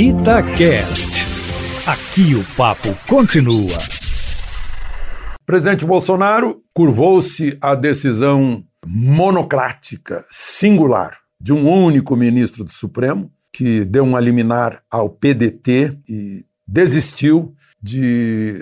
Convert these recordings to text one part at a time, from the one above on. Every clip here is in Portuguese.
Itacast. Aqui o papo continua. Presidente Bolsonaro curvou-se à decisão monocrática, singular, de um único ministro do Supremo, que deu um liminar ao PDT e desistiu de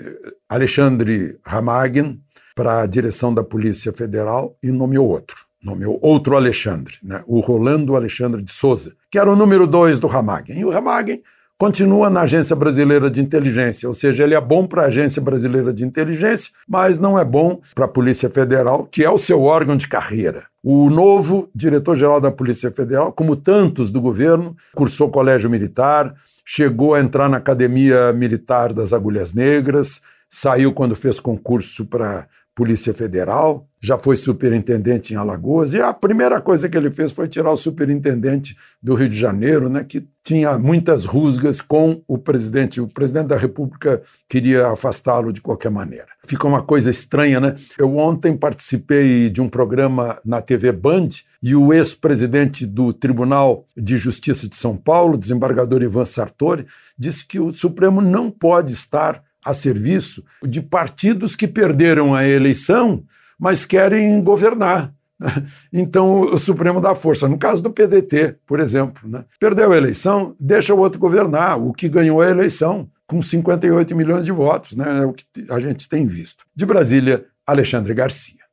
Alexandre Ramagem para a direção da Polícia Federal e nomeou outro nomeou outro Alexandre, né? o Rolando Alexandre de Souza, que era o número dois do Ramagem. E o Ramagem continua na Agência Brasileira de Inteligência, ou seja, ele é bom para a Agência Brasileira de Inteligência, mas não é bom para a Polícia Federal, que é o seu órgão de carreira. O novo diretor-geral da Polícia Federal, como tantos do governo, cursou colégio militar, chegou a entrar na Academia Militar das Agulhas Negras, saiu quando fez concurso para Polícia Federal, já foi superintendente em Alagoas, e a primeira coisa que ele fez foi tirar o superintendente do Rio de Janeiro, né, que tinha muitas rusgas com o presidente. O presidente da República queria afastá-lo de qualquer maneira. Fica uma coisa estranha, né? Eu ontem participei de um programa na TV Band e o ex-presidente do Tribunal de Justiça de São Paulo, desembargador Ivan Sartori, disse que o Supremo não pode estar a serviço de partidos que perderam a eleição, mas querem governar. Então o Supremo dá força. No caso do PDT, por exemplo, né? perdeu a eleição, deixa o outro governar, o que ganhou a eleição, com 58 milhões de votos, né? é o que a gente tem visto. De Brasília, Alexandre Garcia.